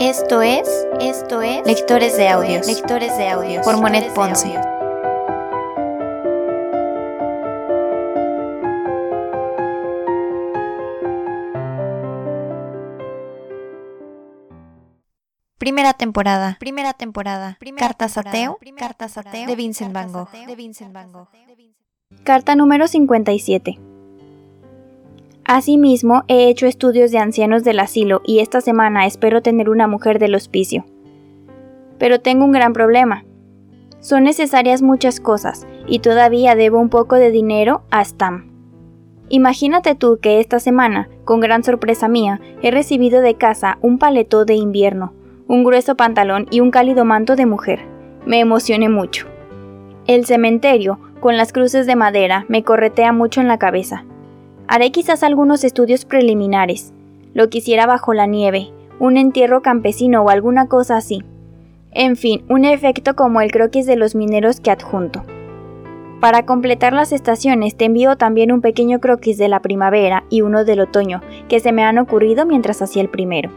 Esto es, esto es Lectores de Audios, Lectores de Audios. Por Monet Ponce. Primera temporada, primera temporada, Cartas ateo, Cartas ateo de Vincent Van Gogh. Carta número 57. Asimismo, he hecho estudios de ancianos del asilo y esta semana espero tener una mujer del hospicio. Pero tengo un gran problema. Son necesarias muchas cosas y todavía debo un poco de dinero a Stam. Imagínate tú que esta semana, con gran sorpresa mía, he recibido de casa un paletó de invierno, un grueso pantalón y un cálido manto de mujer. Me emocioné mucho. El cementerio, con las cruces de madera, me corretea mucho en la cabeza. Haré quizás algunos estudios preliminares. Lo quisiera bajo la nieve, un entierro campesino o alguna cosa así. En fin, un efecto como el croquis de los mineros que adjunto. Para completar las estaciones te envío también un pequeño croquis de la primavera y uno del otoño, que se me han ocurrido mientras hacía el primero.